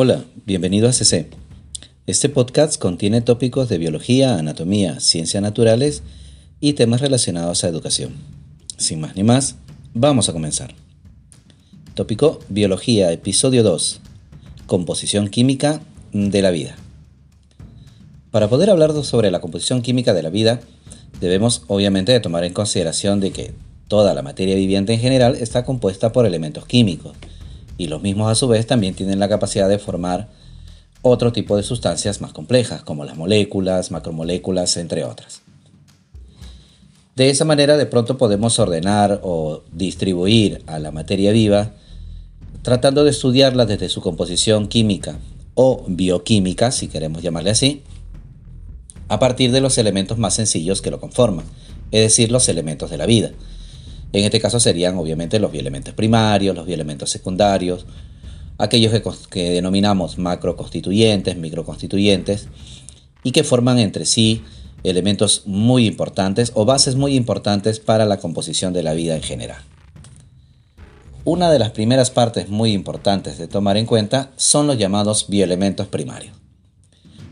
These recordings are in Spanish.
Hola, bienvenido a CC. Este podcast contiene tópicos de biología, anatomía, ciencias naturales y temas relacionados a educación. Sin más ni más, vamos a comenzar. Tópico Biología, episodio 2. Composición química de la vida. Para poder hablar sobre la composición química de la vida, debemos obviamente tomar en consideración de que toda la materia viviente en general está compuesta por elementos químicos y los mismos a su vez también tienen la capacidad de formar otro tipo de sustancias más complejas, como las moléculas, macromoléculas, entre otras. De esa manera de pronto podemos ordenar o distribuir a la materia viva tratando de estudiarla desde su composición química o bioquímica, si queremos llamarle así, a partir de los elementos más sencillos que lo conforman, es decir, los elementos de la vida. En este caso serían obviamente los bioelementos primarios, los bioelementos secundarios, aquellos que, denominamos macroconstituyentes, microconstituyentes, y que forman entre sí elementos muy importantes o bases muy importantes para la composición de la vida en general. Una de las primeras partes muy importantes de tomar en cuenta son los llamados bioelementos primarios.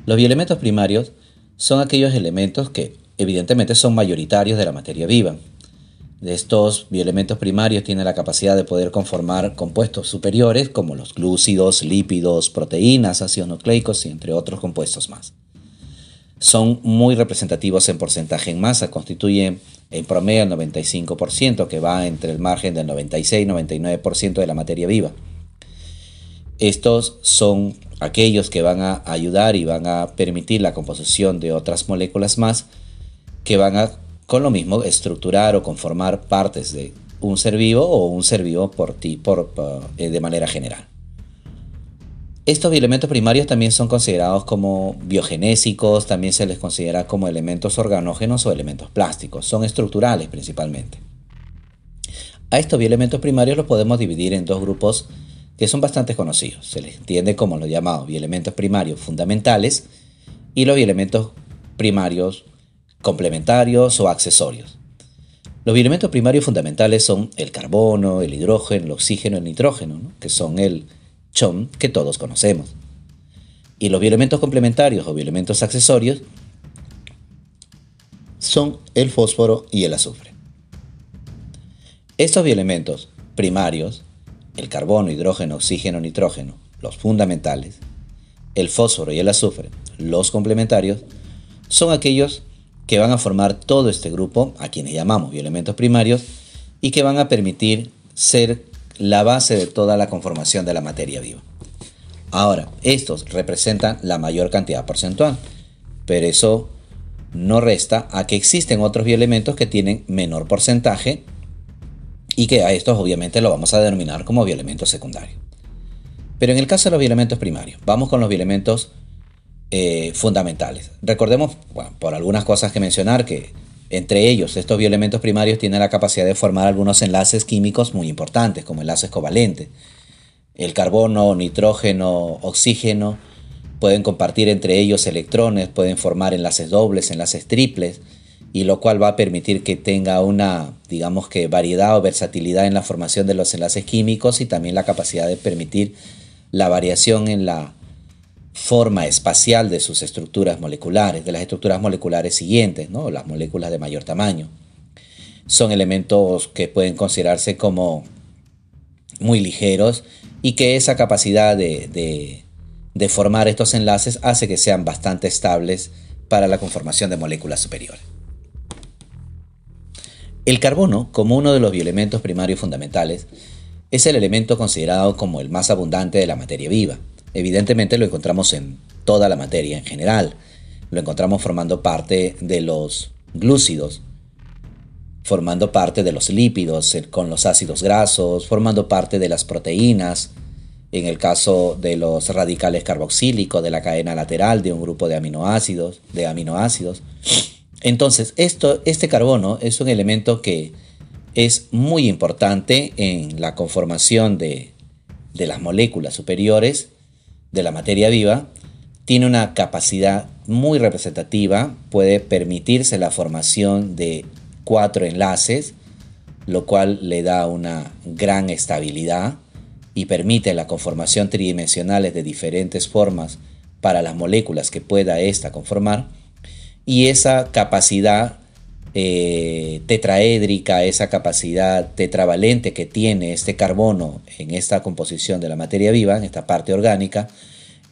Los bioelementos primarios son aquellos elementos que evidentemente son mayoritarios de la materia viva, estos bioelementos primarios tienen la capacidad de poder conformar compuestos superiores como los glúcidos, lípidos, proteínas, ácidos nucleicos y entre otros compuestos más. Son muy representativos en porcentaje en masa, constituyen en promedio el 95%, que va entre el margen del 96 y 99% de la materia viva. Estos son aquellos que van a ayudar y van a permitir la composición de otras moléculas más que van a con lo mismo estructurar o conformar partes de un ser vivo o un ser vivo por ti por, eh, de manera general. Estos elementos primarios también son considerados como biogenésicos, también se les considera como elementos organógenos o elementos plásticos, son estructurales principalmente. A estos bioelementos primarios los podemos dividir en dos grupos que son bastante conocidos. Se les entiende como los llamados bioelementos primarios fundamentales y los bioelementos primarios complementarios o accesorios. Los bioelementos primarios fundamentales son el carbono, el hidrógeno, el oxígeno, el nitrógeno, que son el CHOM que todos conocemos. Y los bioelementos complementarios o bioelementos accesorios son el fósforo y el azufre. Estos bioelementos primarios, el carbono, hidrógeno, oxígeno, nitrógeno, los fundamentales, el fósforo y el azufre, los complementarios, son aquellos que van a formar todo este grupo, a quienes llamamos bioelementos primarios, y que van a permitir ser la base de toda la conformación de la materia viva. Ahora, estos representan la mayor cantidad porcentual, pero eso no resta a que existen otros bioelementos que tienen menor porcentaje y que a estos obviamente lo vamos a denominar como bioelementos secundarios. Pero en el caso de los bioelementos primarios, vamos con los bioelementos eh, fundamentales. Recordemos, por algunas cosas que mencionar, que entre ellos estos bioelementos primarios tienen la capacidad de formar algunos enlaces químicos muy importantes, como enlaces covalentes. El carbono, nitrógeno, oxígeno pueden compartir entre ellos electrones, pueden formar enlaces dobles, enlaces triples, y lo cual va a permitir que tenga una, digamos que, variedad o versatilidad en la formación de los enlaces químicos y también la capacidad de permitir la variación en la forma espacial de sus estructuras moleculares, de las estructuras moleculares siguientes, ¿no? las moléculas de mayor tamaño. Son elementos que pueden considerarse como muy ligeros y que esa capacidad de, de formar estos enlaces hace que sean bastante estables para la conformación de moléculas superiores. El carbono, como uno de los bioelementos primarios fundamentales, es el elemento considerado como el más abundante de la materia viva Evidentemente lo encontramos en toda la materia en general. Lo encontramos formando parte de los glúcidos, formando parte de los lípidos con los ácidos grasos, formando parte de las proteínas, en el caso de los radicales carboxílicos de la cadena lateral de un grupo de aminoácidos, de aminoácidos. Entonces, esto, este carbono es un elemento que es muy importante en la conformación de las moléculas superiores de la materia viva, tiene una capacidad muy representativa, puede permitirse la formación de cuatro enlaces, lo cual le da una gran estabilidad y permite la conformación tridimensionales de diferentes formas para las moléculas que pueda ésta conformar, y esa capacidad eh, tetraédrica, esa capacidad tetravalente que tiene este carbono en esta composición de la materia viva, en esta parte orgánica,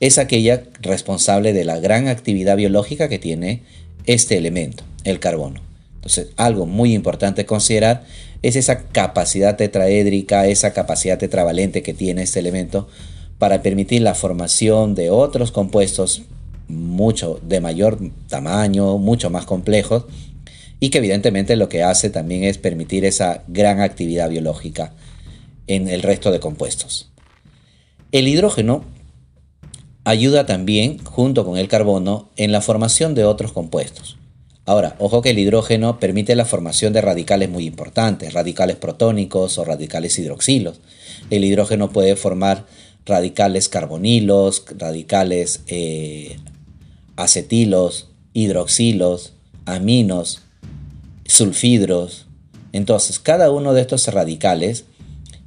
es aquella responsable de la gran actividad biológica que tiene este elemento, el carbono. Entonces, algo muy importante considerar es esa capacidad tetraédrica, esa capacidad tetravalente que tiene este elemento para permitir la formación de otros compuestos mucho de mayor tamaño, mucho más complejos, y que evidentemente lo que hace también es permitir esa gran actividad biológica en el resto de compuestos. El hidrógeno ayuda también, junto con el carbono, en la formación de otros compuestos. Ahora, ojo que el hidrógeno permite la formación de radicales muy importantes, radicales protónicos o radicales hidroxilos. El hidrógeno puede formar radicales carbonilos, radicales eh, acetilos, hidroxilos, aminos, sulfidros. Entonces, cada uno de estos radicales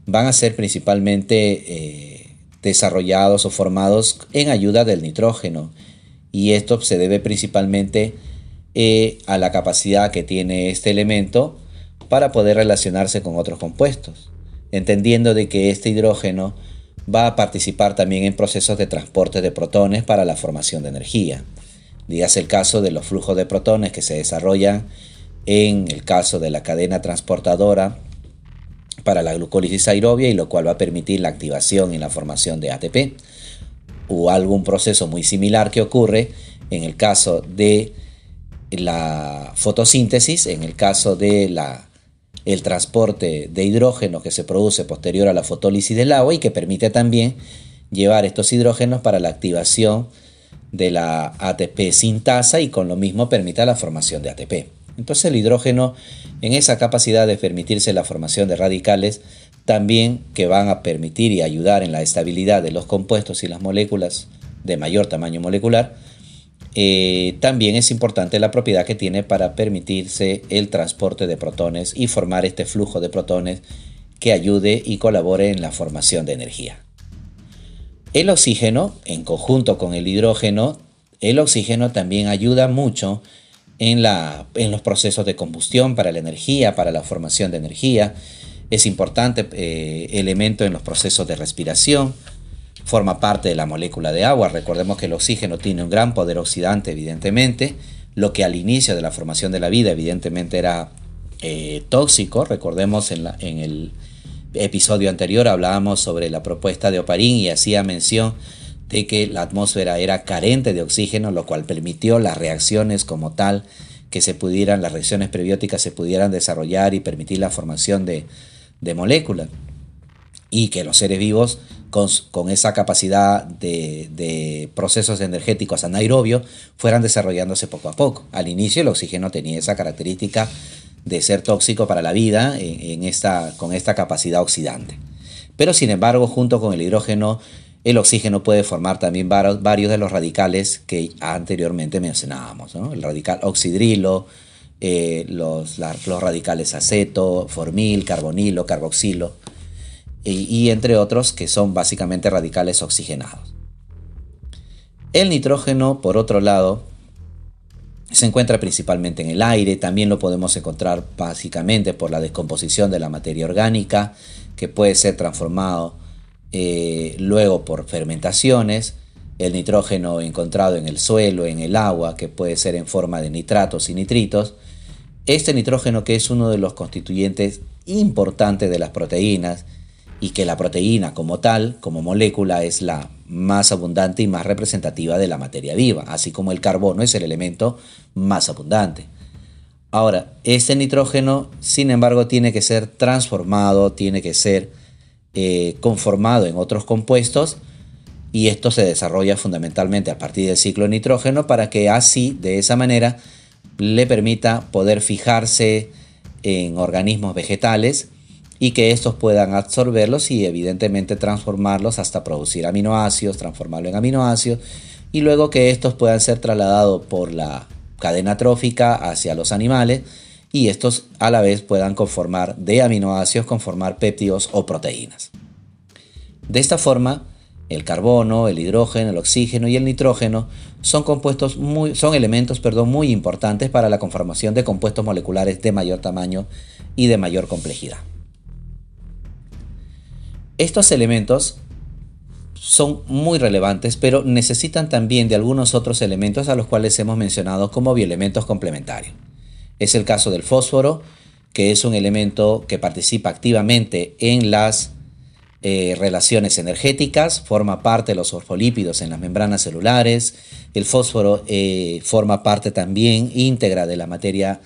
van a ser principalmente eh, desarrollados o formados en ayuda del nitrógeno. Y esto se debe principalmente eh, a la capacidad que tiene este elemento para poder relacionarse con otros compuestos, entendiendo de que este hidrógeno va a participar también en procesos de transporte de protones para la formación de energía. Dígase el caso de los flujos de protones que se desarrollan en el caso de la cadena transportadora para la glucólisis aerobia y lo cual va a permitir la activación y la formación de ATP o algún proceso muy similar que ocurre en el caso de la fotosíntesis, en el caso de la, el transporte de hidrógeno que se produce posterior a la fotólisis del agua y que permite también llevar estos hidrógenos para la activación de la ATP sintasa y con lo mismo permita la formación de ATP. Entonces el hidrógeno en esa capacidad de permitirse la formación de radicales también que van a permitir y ayudar en la estabilidad de los compuestos y las moléculas de mayor tamaño molecular, eh, también es importante la propiedad que tiene para permitirse el transporte de protones y formar este flujo de protones que ayude y colabore en la formación de energía. El oxígeno, en conjunto con el hidrógeno, el oxígeno también ayuda mucho en, los procesos de combustión para la energía, para la formación de energía. Es importante eh, elemento en los procesos de respiración. Forma parte de la molécula de agua. Recordemos que el oxígeno tiene un gran poder oxidante, evidentemente. Lo que al inicio de la formación de la vida, evidentemente, era eh, tóxico. Recordemos en, la, en el episodio anterior hablábamos sobre la propuesta de Oparín y hacía mención de que la atmósfera era carente de oxígeno, lo cual permitió las reacciones como tal que se pudieran, las reacciones prebióticas se pudieran desarrollar y permitir la formación de, moléculas. Y que los seres vivos con, esa capacidad de, de, procesos energéticos anaerobios fueran desarrollándose poco a poco. Al inicio el oxígeno tenía esa característica de ser tóxico para la vida en, esta, con esta capacidad oxidante. Pero sin embargo, junto con el hidrógeno, el oxígeno puede formar también varios de los radicales que anteriormente mencionábamos, el radical oxidrilo, eh, los, los, radicales aceto, formil, carbonilo, carboxilo, y entre otros que son básicamente radicales oxigenados. El nitrógeno, por otro lado, se encuentra principalmente en el aire, también lo podemos encontrar básicamente por la descomposición de la materia orgánica, que puede ser transformado eh, luego por fermentaciones, el nitrógeno encontrado en el suelo, en el agua, que puede ser en forma de nitratos y nitritos. Este nitrógeno que es uno de los constituyentes importantes de las proteínas y que la proteína como tal, como molécula, es la más abundante y más representativa de la materia viva, así como el carbono es el elemento más abundante. Ahora, este nitrógeno, sin embargo, tiene que ser transformado, tiene que ser eh, conformado en otros compuestos y esto se desarrolla fundamentalmente a partir del ciclo de nitrógeno para que así, de esa manera, le permita poder fijarse en organismos vegetales y que estos puedan absorberlos y evidentemente transformarlos hasta producir aminoácidos, transformarlo en aminoácidos y luego que estos puedan ser trasladados por la cadena trófica hacia los animales y estos a la vez puedan conformar de aminoácidos, conformar péptidos o proteínas. De esta forma, el carbono, el hidrógeno, el oxígeno y el nitrógeno son, compuestos muy, son elementos perdón, muy importantes para la conformación de compuestos moleculares de mayor tamaño y de mayor complejidad. Estos elementos son muy relevantes, pero necesitan también de algunos otros elementos a los cuales hemos mencionado como bioelementos complementarios. Es el caso del fósforo, que es un elemento que participa activamente en las eh, relaciones energéticas, forma parte de los fosfolípidos en las membranas celulares. El fósforo eh, forma parte también íntegra de la materia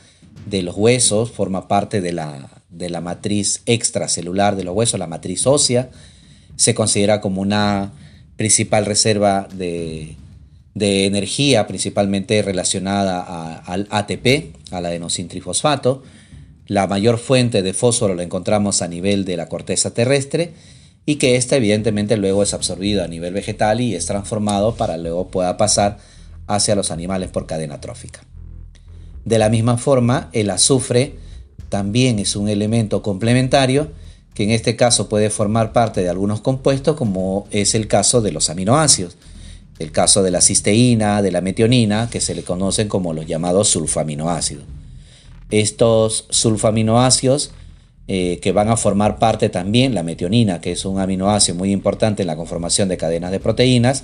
de los huesos, forma parte de la, de la matriz extracelular de los huesos, la matriz ósea. Se considera como una principal reserva de, energía, principalmente relacionada al ATP, al adenosintrifosfato. La mayor fuente de fósforo la encontramos a nivel de la corteza terrestre y que ésta evidentemente luego es absorbido a nivel vegetal y es transformado para luego pueda pasar hacia los animales por cadena trófica. De la misma forma, el azufre también es un elemento complementario que en este caso puede formar parte de algunos compuestos como es el caso de los aminoácidos, el caso de la cisteína, de la metionina, que se le conocen como los llamados sulfaminoácidos. Estos sulfaminoácidos eh, que van a formar parte también, la metionina, que es un aminoácido muy importante en la conformación de cadenas de proteínas,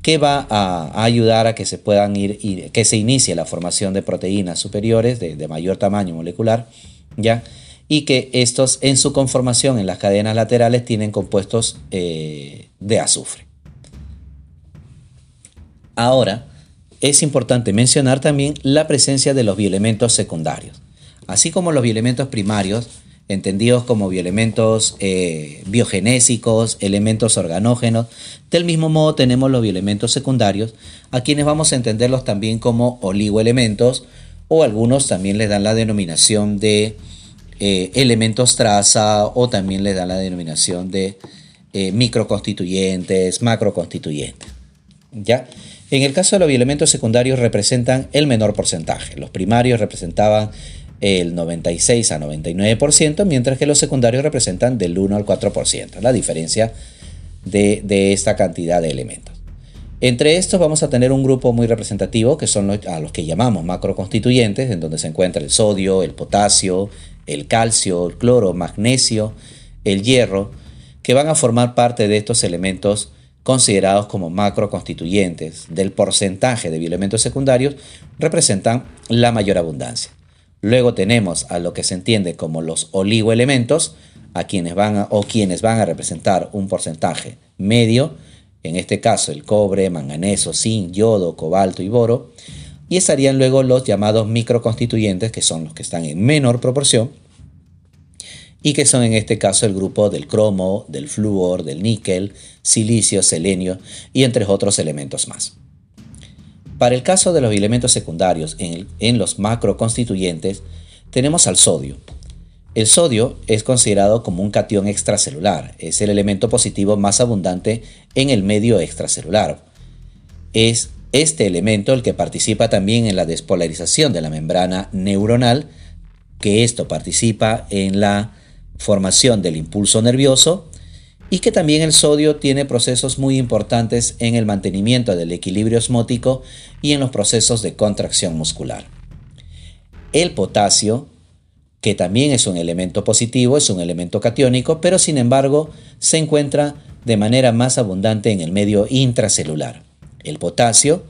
que va a, ayudar a que se puedan ir, que se inicie la formación de proteínas superiores de, mayor tamaño molecular, ¿ya? Y que estos en su conformación en las cadenas laterales tienen compuestos eh, de azufre. Ahora, es importante mencionar también la presencia de los bioelementos secundarios. Así como los bioelementos primarios, entendidos como bioelementos eh, biogenésicos, elementos organógenos. Del mismo modo tenemos los bioelementos secundarios, a quienes vamos a entenderlos también como oligoelementos, o algunos también les dan la denominación de eh, elementos traza, o también les dan la denominación de eh, microconstituyentes, macroconstituyentes. ¿Ya? En el caso de los bioelementos secundarios representan el menor porcentaje. Los primarios representaban el 96 a 99%, mientras que los secundarios representan del 1 al 4%, la diferencia de, esta cantidad de elementos. Entre estos vamos a tener un grupo muy representativo que son los, a los que llamamos macroconstituyentes, en donde se encuentra el sodio, el potasio, el calcio, el cloro, magnesio, el hierro, que van a formar parte de estos elementos considerados como macroconstituyentes. Del porcentaje de bioelementos secundarios representan la mayor abundancia. Luego tenemos a lo que se entiende como los oligoelementos, a quienes van o quienes van a representar un porcentaje medio, en este caso el cobre, manganeso, zinc, yodo, cobalto y boro, y estarían luego los llamados microconstituyentes, que son los que están en menor proporción, y que son en este caso el grupo del cromo, del flúor, del níquel, silicio, selenio y entre otros elementos más. Para el caso de los elementos secundarios en, los macroconstituyentes, tenemos al sodio. El sodio es considerado como un catión extracelular, es el elemento positivo más abundante en el medio extracelular. Es este elemento el que participa también en la despolarización de la membrana neuronal, que esto participa en la formación del impulso nervioso y que también el sodio tiene procesos muy importantes en el mantenimiento del equilibrio osmótico y en los procesos de contracción muscular. El potasio, que también es un elemento positivo, es un elemento catiónico, pero sin embargo se encuentra de manera más abundante en el medio intracelular. El potasio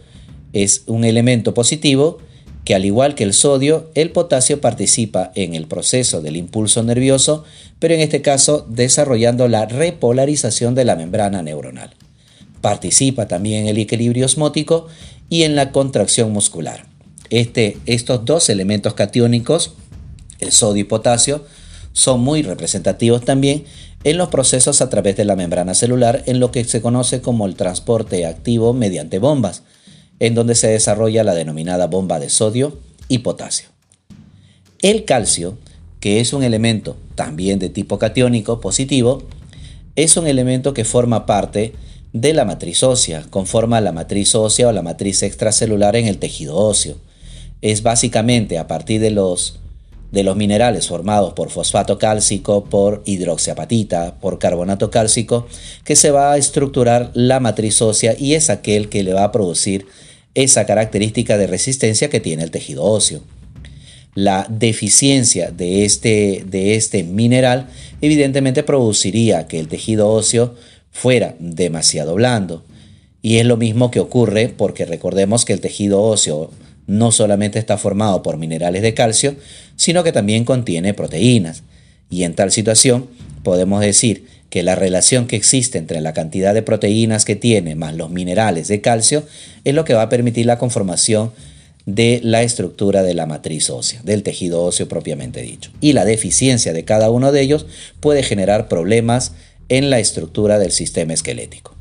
es un elemento positivo que al igual que el sodio, el potasio participa en el proceso del impulso nervioso, pero en este caso desarrollando la repolarización de la membrana neuronal. Participa también en el equilibrio osmótico y en la contracción muscular. Este, estos dos elementos catiónicos, el sodio y potasio, son muy representativos también en los procesos a través de la membrana celular en lo que se conoce como el transporte activo mediante bombas en donde se desarrolla la denominada bomba de sodio y potasio. El calcio, que es un elemento también de tipo catiónico positivo, es un elemento que forma parte de la matriz ósea, conforma la matriz ósea o la matriz extracelular en el tejido óseo. Es básicamente a partir de los de los minerales formados por fosfato cálcico, por hidroxiapatita, por carbonato cálcico, que se va a estructurar la matriz ósea y es aquel que le va a producir esa característica de resistencia que tiene el tejido óseo. La deficiencia de este, de este mineral evidentemente produciría que el tejido óseo fuera demasiado blando. Y es lo mismo que ocurre porque recordemos que el tejido óseo no solamente está formado por minerales de calcio, sino que también contiene proteínas. Y en tal situación podemos decir que la relación que existe entre la cantidad de proteínas que tiene más los minerales de calcio es lo que va a permitir la conformación de la estructura de la matriz ósea, del tejido óseo propiamente dicho. Y la deficiencia de cada uno de ellos puede generar problemas en la estructura del sistema esquelético.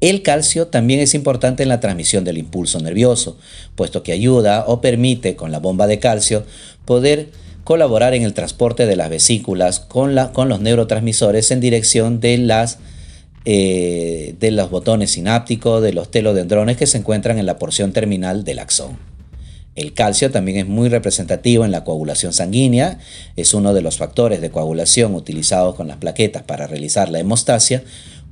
El calcio también es importante en la transmisión del impulso nervioso, puesto que ayuda o permite con la bomba de calcio poder colaborar en el transporte de las vesículas con, los neurotransmisores en dirección de, las, eh, de los botones sinápticos, de los telodendrones que se encuentran en la porción terminal del axón. El calcio también es muy representativo en la coagulación sanguínea, es uno de los factores de coagulación utilizados con las plaquetas para realizar la hemostasia,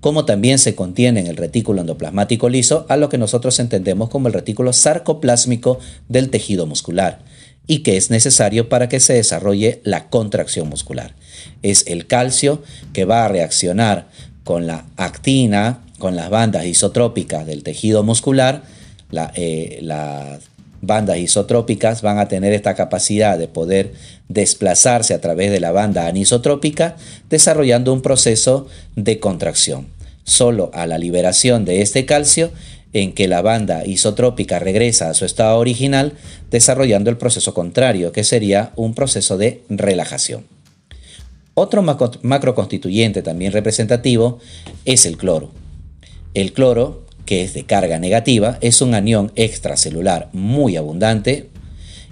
como también se contiene en el retículo endoplasmático liso a lo que nosotros entendemos como el retículo sarcoplásmico del tejido muscular y que es necesario para que se desarrolle la contracción muscular. Es el calcio que va a reaccionar con la actina, con las bandas isotrópicas del tejido muscular, eh, las bandas isotrópicas van a tener esta capacidad de poder desplazarse a través de la banda anisotrópica, desarrollando un proceso de contracción. Solo a la liberación de este calcio, en que la banda isotrópica regresa a su estado original, desarrollando el proceso contrario, que sería un proceso de relajación. Otro macroconstituyente también representativo es el cloro. El cloro que es de carga negativa, es un anión extracelular muy abundante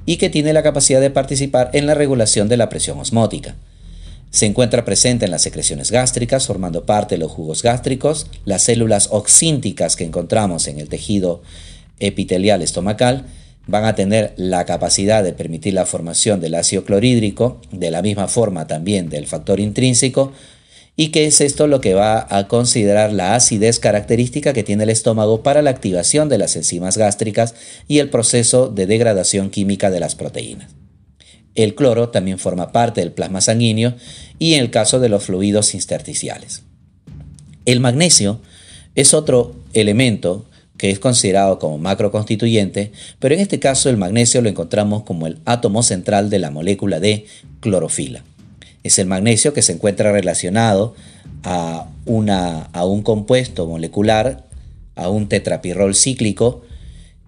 y que tiene la capacidad de participar en la regulación de la presión osmótica. Se encuentra presente en las secreciones gástricas, formando parte de los jugos gástricos, las células oxínticas que encontramos en el tejido epitelial estomacal, van a tener la capacidad de permitir la formación del ácido clorhídrico, de la misma forma también del factor intrínseco, y que es esto lo que va a considerar la acidez característica que tiene el estómago para la activación de las enzimas gástricas y el proceso de degradación química de las proteínas. El cloro también forma parte del plasma sanguíneo y en el caso de los fluidos intersticiales. El magnesio es otro elemento que es considerado como macroconstituyente, pero en este caso el magnesio lo encontramos como el átomo central de la molécula de clorofila es el magnesio que se encuentra relacionado a, un compuesto molecular, a un tetrapirrol cíclico,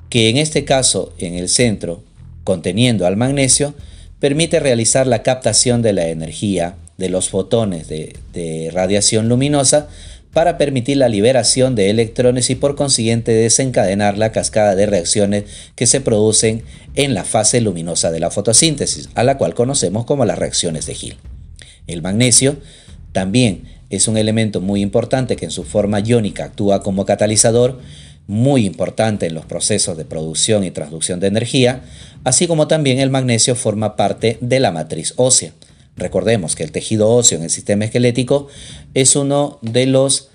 que en este caso en el centro, conteniendo al magnesio, permite realizar la captación de la energía de los fotones de, radiación luminosa para permitir la liberación de electrones y por consiguiente desencadenar la cascada de reacciones que se producen en la fase luminosa de la fotosíntesis, a la cual conocemos como las reacciones de Hill. El magnesio también es un elemento muy importante que en su forma iónica actúa como catalizador, muy importante en los procesos de producción y transducción de energía, así como también el magnesio forma parte de la matriz ósea. Recordemos que el tejido óseo en el sistema esquelético es uno de los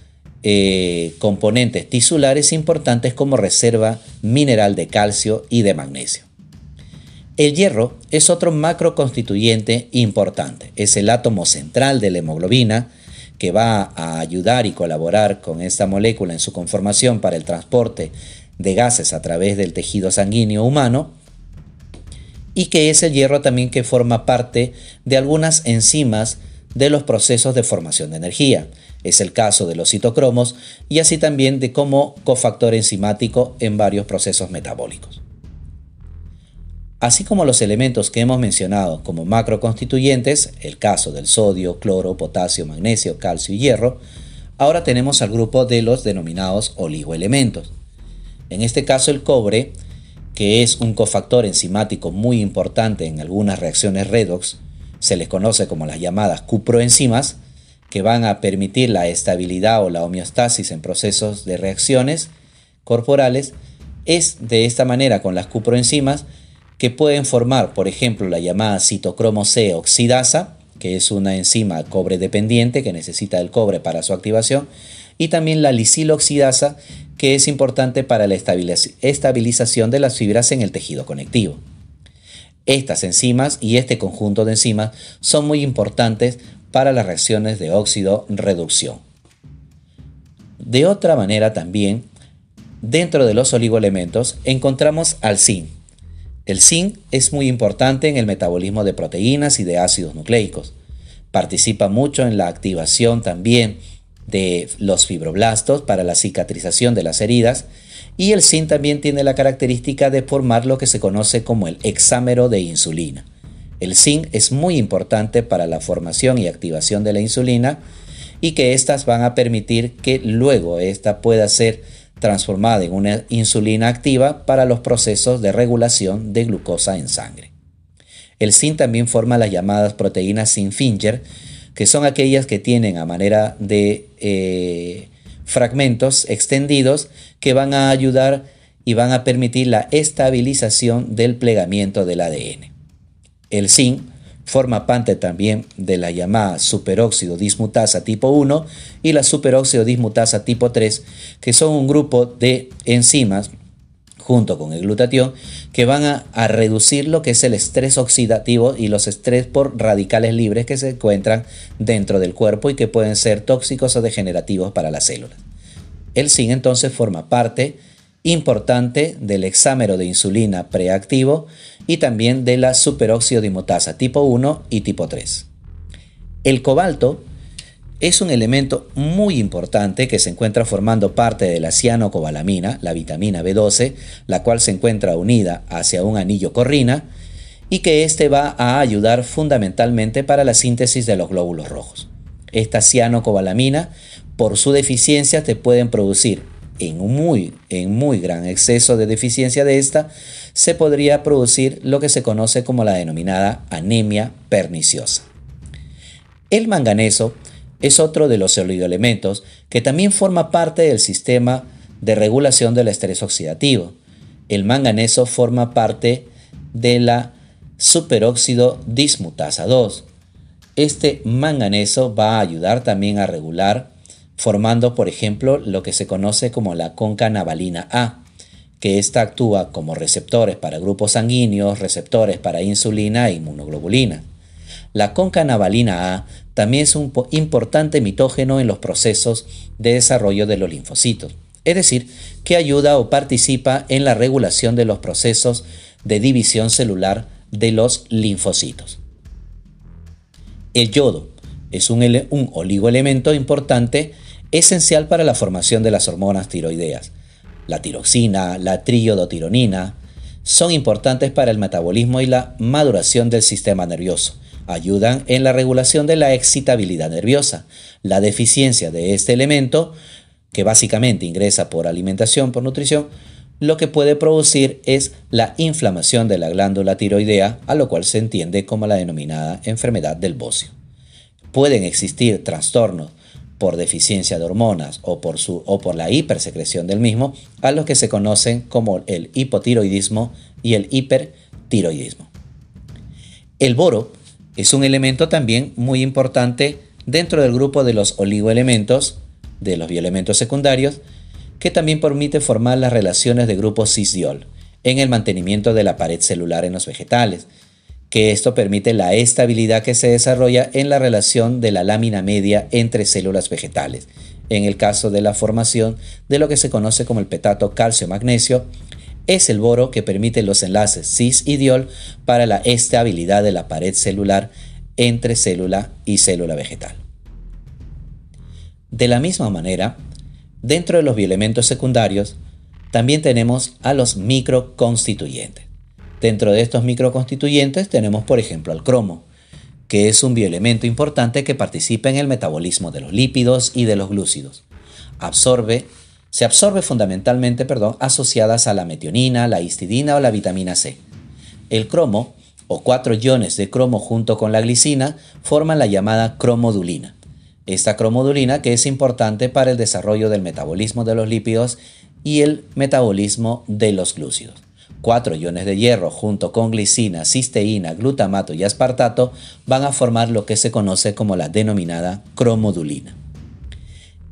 eh, componentes tisulares importantes como reserva mineral de calcio y de magnesio. El hierro es otro macroconstituyente importante. Es el átomo central de la hemoglobina que va a ayudar y colaborar con esta molécula en su conformación para el transporte de gases a través del tejido sanguíneo humano y que es el hierro también que forma parte de algunas enzimas de los procesos de formación de energía. Es el caso de los citocromos y así también de como cofactor enzimático en varios procesos metabólicos. Así como los elementos que hemos mencionado como macroconstituyentes, el caso del sodio, cloro, potasio, magnesio, calcio y hierro, ahora tenemos al grupo de los denominados oligoelementos. En este caso el cobre, que es un cofactor enzimático muy importante en algunas reacciones redox, se les conoce como las llamadas cuproenzimas, que van a permitir la estabilidad o la homeostasis en procesos de reacciones corporales, es de esta manera con las cuproenzimas que pueden formar, por ejemplo, la llamada citocromo C oxidasa, que es una enzima cobre dependiente que necesita el cobre para su activación, y también la lisiloxidasa, que es importante para la estabilización de las fibras en el tejido conectivo. Estas enzimas y este conjunto de enzimas son muy importantes para las reacciones de óxido-reducción. De otra manera también, dentro de los oligoelementos encontramos al zinc. El zinc es muy importante en el metabolismo de proteínas y de ácidos nucleicos. Participa mucho en la activación también de los fibroblastos para la cicatrización de las heridas y el zinc también tiene la característica de formar lo que se conoce como el hexámero de insulina. El zinc es muy importante para la formación y activación de la insulina y que éstas van a permitir que luego esta pueda ser transformada en una insulina activa para los procesos de regulación de glucosa en sangre. El zinc también forma las llamadas proteínas zinc-finger, que son aquellas que tienen a manera de eh, fragmentos extendidos que van a ayudar y van a permitir la estabilización del plegamiento del ADN. El zinc forma parte también de la llamada superóxido dismutasa tipo 1 y la superóxido dismutasa tipo 3, que son un grupo de enzimas junto con el glutatión, que van a, reducir lo que es el estrés oxidativo y los estrés por radicales libres que se encuentran dentro del cuerpo y que pueden ser tóxicos o degenerativos para las células. El zinc entonces forma parte importante del hexámero de insulina preactivo y también de la superóxido dimutasa tipo 1 y tipo 3. El cobalto es un elemento muy importante que se encuentra formando parte de la cianocobalamina, la vitamina B12, la cual se encuentra unida hacia un anillo corrina y que éste va a ayudar fundamentalmente para la síntesis de los glóbulos rojos. Esta cianocobalamina, por su deficiencia, te pueden producir en muy, en muy gran exceso de deficiencia de esta, se podría producir lo que se conoce como la denominada anemia perniciosa. El manganeso es otro de los oligoelementos que también forma parte del sistema de regulación del estrés oxidativo. El manganeso forma parte de la superóxido dismutasa 2. Este manganeso va a ayudar también a regular formando, por ejemplo, lo que se conoce como la concanavalina A, que ésta actúa como receptores para grupos sanguíneos, receptores para insulina e inmunoglobulina. La concanavalina A también es un importante mitógeno en los procesos de desarrollo de los linfocitos, es decir, que ayuda o participa en la regulación de los procesos de división celular de los linfocitos. El yodo es un, un oligoelemento importante esencial para la formación de las hormonas tiroideas. La tiroxina, la triodotironina, son importantes para el metabolismo y la maduración del sistema nervioso ayudan en la regulación de la excitabilidad nerviosa. La deficiencia de este elemento, que básicamente ingresa por alimentación, por nutrición, lo que puede producir es la inflamación de la glándula tiroidea, a lo cual se entiende como la denominada enfermedad del bocio. Pueden existir trastornos por deficiencia de hormonas o por, su, o por la hipersecreción del mismo, a los que se conocen como el hipotiroidismo y el hipertiroidismo. El boro es un elemento también muy importante dentro del grupo de los oligoelementos, de los bioelementos secundarios, que también permite formar las relaciones de grupo cis-diol en el mantenimiento de la pared celular en los vegetales, que esto permite la estabilidad que se desarrolla en la relación de la lámina media entre células vegetales, en el caso de la formación de lo que se conoce como el petato calcio-magnesio es el boro que permite los enlaces cis y diol para la estabilidad de la pared celular entre célula y célula vegetal. De la misma manera, dentro de los bioelementos secundarios, también tenemos a los microconstituyentes. Dentro de estos microconstituyentes tenemos, por ejemplo, al cromo, que es un bioelemento importante que participa en el metabolismo de los lípidos y de los glúcidos. Absorbe se absorbe fundamentalmente perdón, asociadas a la metionina, la histidina o la vitamina C. El cromo, o cuatro iones de cromo junto con la glicina, forman la llamada cromodulina. Esta cromodulina que es importante para el desarrollo del metabolismo de los lípidos y el metabolismo de los glúcidos. Cuatro iones de hierro junto con glicina, cisteína, glutamato y aspartato van a formar lo que se conoce como la denominada cromodulina.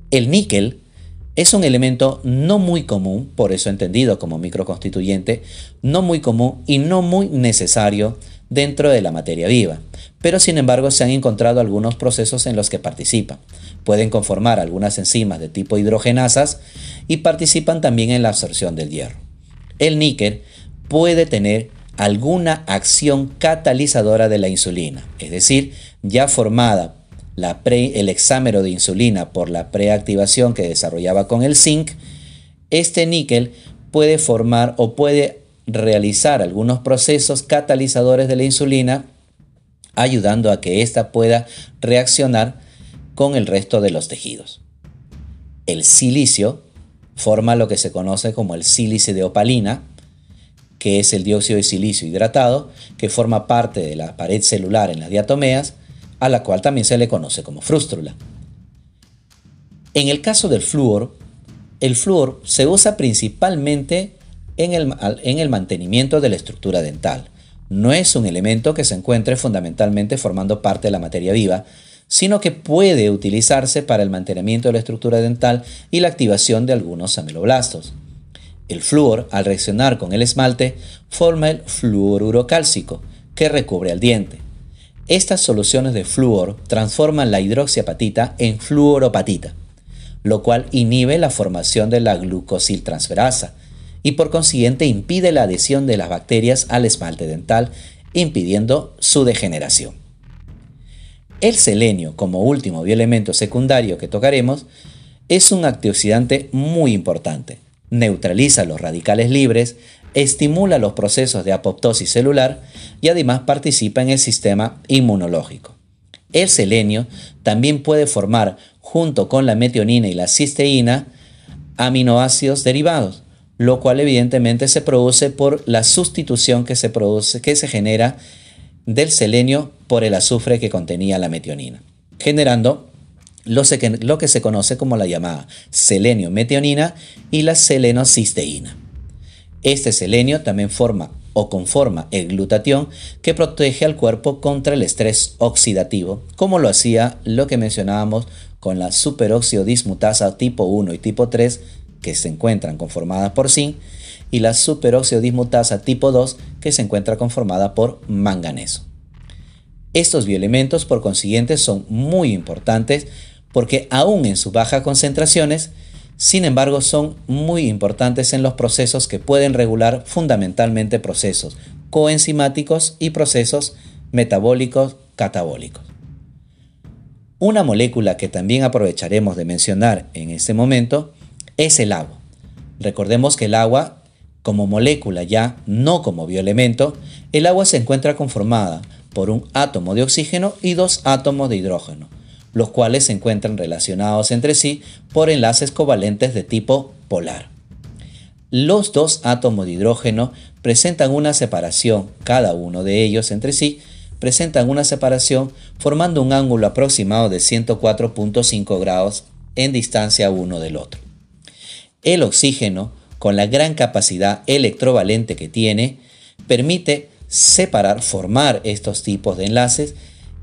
El níquel es un elemento no muy común, por eso entendido como microconstituyente, no muy común y no muy necesario dentro de la materia viva, pero sin embargo se han encontrado algunos procesos en los que participan. Pueden conformar algunas enzimas de tipo hidrogenasas y participan también en la absorción del hierro. El níquel puede tener alguna acción catalizadora de la insulina, es decir, ya formada el hexámero de insulina por la preactivación que desarrollaba con el zinc, este níquel puede formar o puede realizar algunos procesos catalizadores de la insulina, ayudando a que ésta pueda reaccionar con el resto de los tejidos. El silicio forma lo que se conoce como el sílice de opalina, que es el dióxido de silicio hidratado, que forma parte de la pared celular en las diatomeas, a la cual también se le conoce como frústrula. En el caso del flúor, el flúor se usa principalmente en el, en el mantenimiento de la estructura dental. No es un elemento que se encuentre fundamentalmente formando parte de la materia viva, sino que puede utilizarse para el mantenimiento de la estructura dental y la activación de algunos ameloblastos. El flúor, al reaccionar con el esmalte, forma el fluoruro cálcico, que recubre al diente. Estas soluciones de flúor transforman la hidroxiapatita en fluoropatita, lo cual inhibe la formación de la glucosiltransferasa y por consiguiente impide la adhesión de las bacterias al esmalte dental, impidiendo su degeneración. El selenio, como último bioelemento secundario que tocaremos, es un antioxidante muy importante neutraliza los radicales libres, estimula los procesos de apoptosis celular y además participa en el sistema inmunológico. El selenio también puede formar, junto con la metionina y la cisteína, aminoácidos derivados, lo cual evidentemente se produce por la sustitución que se, produce, que se genera del selenio por el azufre que contenía la metionina, generando lo, que se conoce como la llamada selenio-metionina y la selenocisteína. Este selenio también forma o conforma el glutatión que protege al cuerpo contra el estrés oxidativo, como lo hacía lo que mencionábamos con la superóxido dismutasa tipo 1 y tipo 3 que se encuentran conformadas por zinc y la superóxido dismutasa tipo 2 que se encuentra conformada por manganeso. Estos bioelementos por consiguiente son muy importantes porque aún en sus bajas concentraciones, sin embargo, son muy importantes en los procesos que pueden regular fundamentalmente procesos coenzimáticos y procesos metabólicos catabólicos. Una molécula que también aprovecharemos de mencionar en este momento es el agua. Recordemos que el agua, como molécula ya, no como bioelemento, el agua se encuentra conformada por un átomo de oxígeno y dos átomos de hidrógeno los cuales se encuentran relacionados entre sí por enlaces covalentes de tipo polar. Los dos átomos de hidrógeno presentan una separación, cada uno de ellos entre sí, presentan una separación formando un ángulo aproximado de 104.5 grados en distancia uno del otro. El oxígeno, con la gran capacidad electrovalente que tiene, permite separar, formar estos tipos de enlaces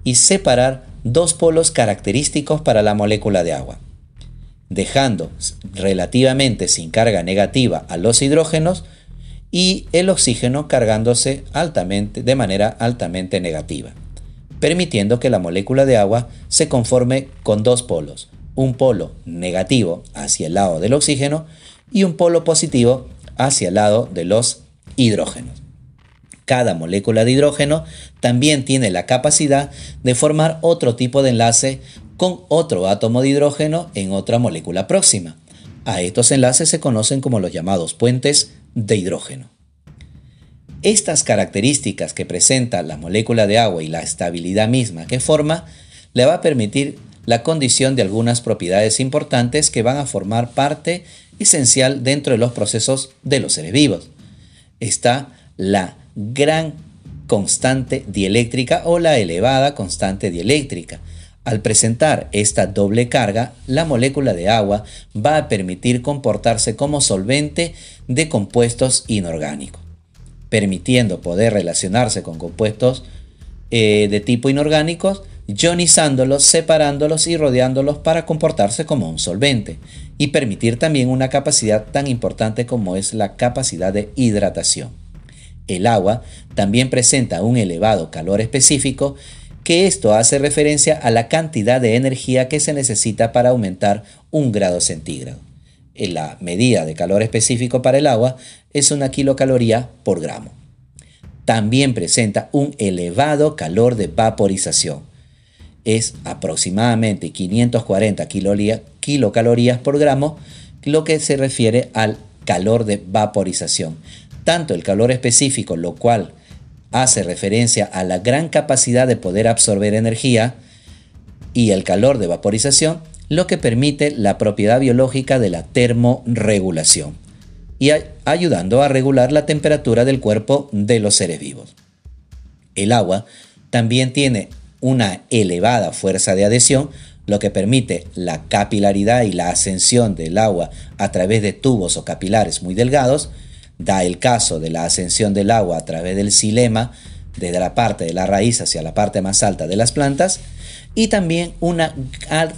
y separar dos polos característicos para la molécula de agua, dejando relativamente sin carga negativa a los hidrógenos y el oxígeno cargándose altamente, de manera altamente negativa, permitiendo que la molécula de agua se conforme con dos polos, un polo negativo hacia el lado del oxígeno y un polo positivo hacia el lado de los hidrógenos. Cada molécula de hidrógeno también tiene la capacidad de formar otro tipo de enlace con otro átomo de hidrógeno en otra molécula próxima. A estos enlaces se conocen como los llamados puentes de hidrógeno. Estas características que presenta la molécula de agua y la estabilidad misma que forma le va a permitir la condición de algunas propiedades importantes que van a formar parte esencial dentro de los procesos de los seres vivos. Está la gran constante dieléctrica o la elevada constante dieléctrica. Al presentar esta doble carga, la molécula de agua va a permitir comportarse como solvente de compuestos inorgánicos. permitiendo poder relacionarse con compuestos eh, de tipo inorgánicos, ionizándolos, separándolos y rodeándolos para comportarse como un solvente y permitir también una capacidad tan importante como es la capacidad de hidratación. El agua también presenta un elevado calor específico que esto hace referencia a la cantidad de energía que se necesita para aumentar un grado centígrado. La medida de calor específico para el agua es una kilocaloría por gramo. También presenta un elevado calor de vaporización. Es aproximadamente 540 kilocalorías por gramo, lo que se refiere al calor de vaporización. Tanto el calor específico, lo cual hace referencia a la gran capacidad de poder absorber energía, y el calor de vaporización, lo que permite la propiedad biológica de la termorregulación y ayudando a regular la temperatura del cuerpo de los seres vivos. El agua también tiene una elevada fuerza de adhesión, lo que permite la capilaridad y la ascensión del agua a través de tubos o capilares muy delgados. Da el caso de la ascensión del agua a través del xilema, desde la parte de la raíz hacia la parte más alta de las plantas, y también una,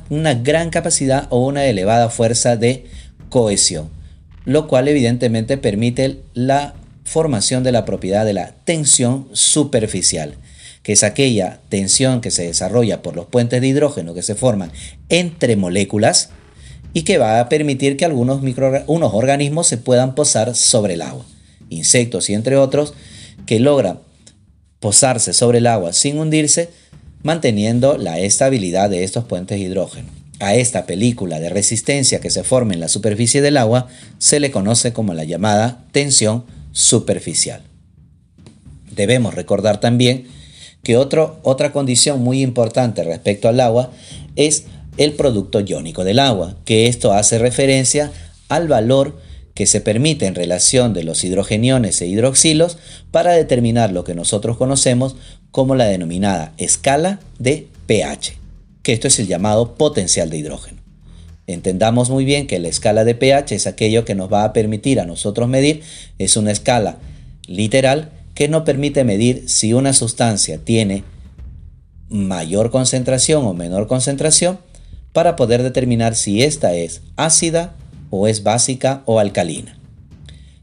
una gran capacidad o una elevada fuerza de cohesión lo cual evidentemente permite la formación de la propiedad de la tensión superficial, que es aquella tensión que se desarrolla por los puentes de hidrógeno que se forman entre moléculas y que va a permitir que algunos unos organismos se puedan posar sobre el agua, insectos y entre otros, que logran posarse sobre el agua sin hundirse, manteniendo la estabilidad de estos puentes de hidrógeno a esta película de resistencia que se forma en la superficie del agua se le conoce como la llamada tensión superficial. Debemos recordar también que otra condición muy importante respecto al agua es el producto iónico del agua, que esto hace referencia al valor que se permite en relación de los hidrogeniones e hidroxilos para determinar lo que nosotros conocemos como la denominada escala de pH que esto es el llamado potencial de hidrógeno. Entendamos muy bien que la escala de pH es aquello que nos va a permitir a nosotros medir, es una escala literal que nos permite medir si una sustancia tiene mayor concentración o menor concentración para poder determinar si esta es ácida o es básica o alcalina.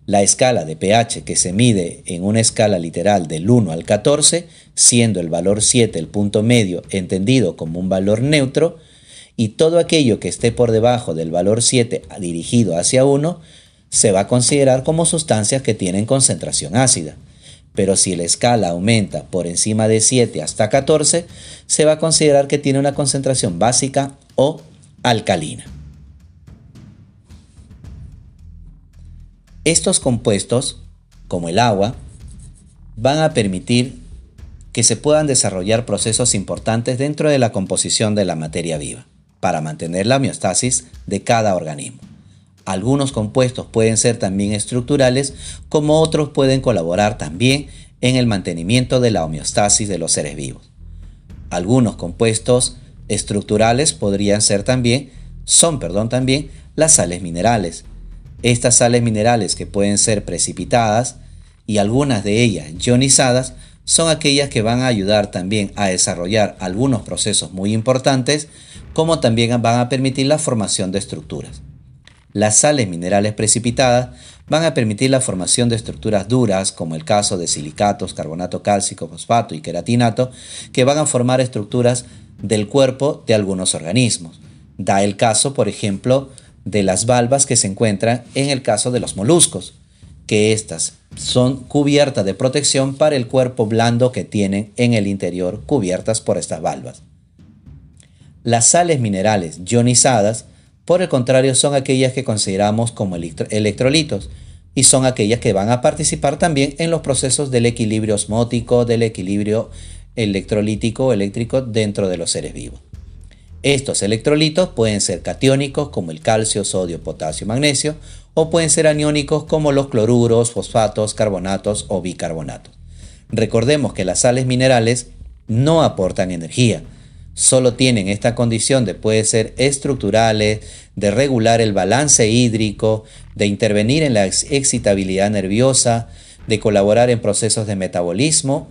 La escala de pH que se mide en una escala literal del 1 al 14, siendo el valor 7 el punto medio entendido como un valor neutro, y todo aquello que esté por debajo del valor 7 dirigido hacia 1, se va a considerar como sustancias que tienen concentración ácida. Pero si la escala aumenta por encima de 7 hasta 14, se va a considerar que tiene una concentración básica o alcalina. Estos compuestos, como el agua, van a permitir que se puedan desarrollar procesos importantes dentro de la composición de la materia viva, para mantener la homeostasis de cada organismo. Algunos compuestos pueden ser también estructurales, como otros pueden colaborar también en el mantenimiento de la homeostasis de los seres vivos. Algunos compuestos estructurales podrían ser también, son, perdón, también las sales minerales, estas sales minerales que pueden ser precipitadas y algunas de ellas ionizadas son aquellas que van a ayudar también a desarrollar algunos procesos muy importantes como también van a permitir la formación de estructuras. Las sales minerales precipitadas van a permitir la formación de estructuras duras, como el caso de silicatos, carbonato cálcico, fosfato y queratinato, que van a formar estructuras del cuerpo de algunos organismos. Da el caso, por ejemplo, de las valvas que se encuentran en el caso de los moluscos, que estas son cubiertas de protección para el cuerpo blando que tienen en el interior cubiertas por estas valvas. Las sales minerales ionizadas, por el contrario, son aquellas que consideramos como electrolitos y son aquellas que van a participar también en los procesos del equilibrio osmótico, del equilibrio electrolítico eléctrico dentro de los seres vivos. Estos electrolitos pueden ser catiónicos como el calcio, sodio, potasio, magnesio, o pueden ser aniónicos como los cloruros, fosfatos, carbonatos o bicarbonatos. Recordemos que las sales minerales no aportan energía, solo tienen esta condición de puede ser estructurales, de regular el balance hídrico, de intervenir en la excitabilidad nerviosa, de colaborar en procesos de metabolismo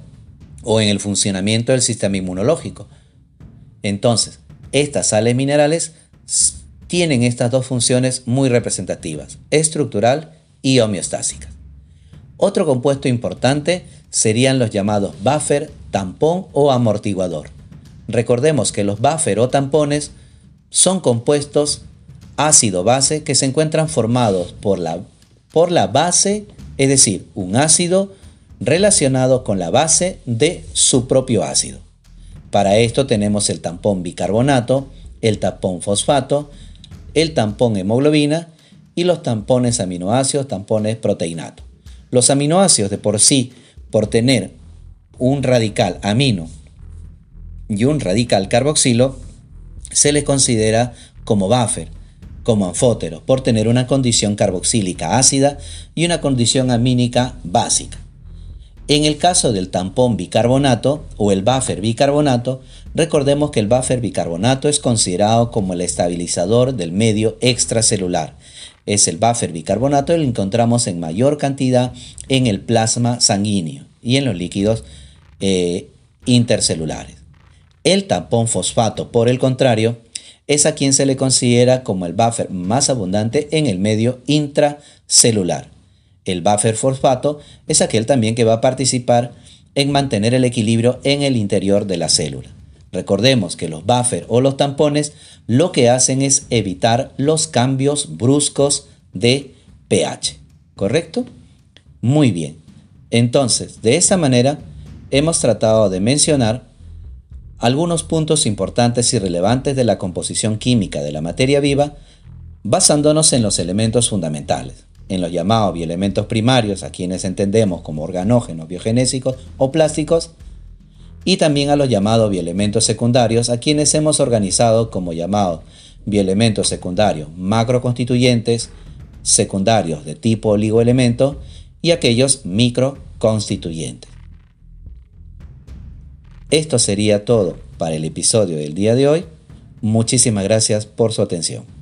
o en el funcionamiento del sistema inmunológico. Entonces, estas sales minerales tienen estas dos funciones muy representativas, estructural y homeostásica. Otro compuesto importante serían los llamados buffer, tampón o amortiguador. Recordemos que los buffer o tampones son compuestos ácido-base que se encuentran formados por la, por la base, es decir, un ácido relacionado con la base de su propio ácido. Para esto tenemos el tampón bicarbonato, el tampón fosfato, el tampón hemoglobina y los tampones aminoácidos, tampones proteinato. Los aminoácidos de por sí, por tener un radical amino y un radical carboxilo, se les considera como buffer, como anfóteros, por tener una condición carboxílica ácida y una condición amínica básica. En el caso del tampón bicarbonato o el buffer bicarbonato, recordemos que el buffer bicarbonato es considerado como el estabilizador del medio extracelular. Es el buffer bicarbonato y lo encontramos en mayor cantidad en el plasma sanguíneo y en los líquidos eh, intercelulares. El tampón fosfato, por el contrario, es a quien se le considera como el buffer más abundante en el medio intracelular. El buffer fosfato es aquel también que va a participar en mantener el equilibrio en el interior de la célula. Recordemos que los buffer o los tampones lo que hacen es evitar los cambios bruscos de pH. ¿Correcto? Muy bien. Entonces, de esa manera, hemos tratado de mencionar algunos puntos importantes y relevantes de la composición química de la materia viva basándonos en los elementos fundamentales en los llamados bioelementos primarios, a quienes entendemos como organógenos biogenésicos o plásticos, y también a los llamados bioelementos secundarios, a quienes hemos organizado como llamados bioelementos secundarios macroconstituyentes, secundarios de tipo oligoelemento y aquellos microconstituyentes. Esto sería todo para el episodio del día de hoy. Muchísimas gracias por su atención.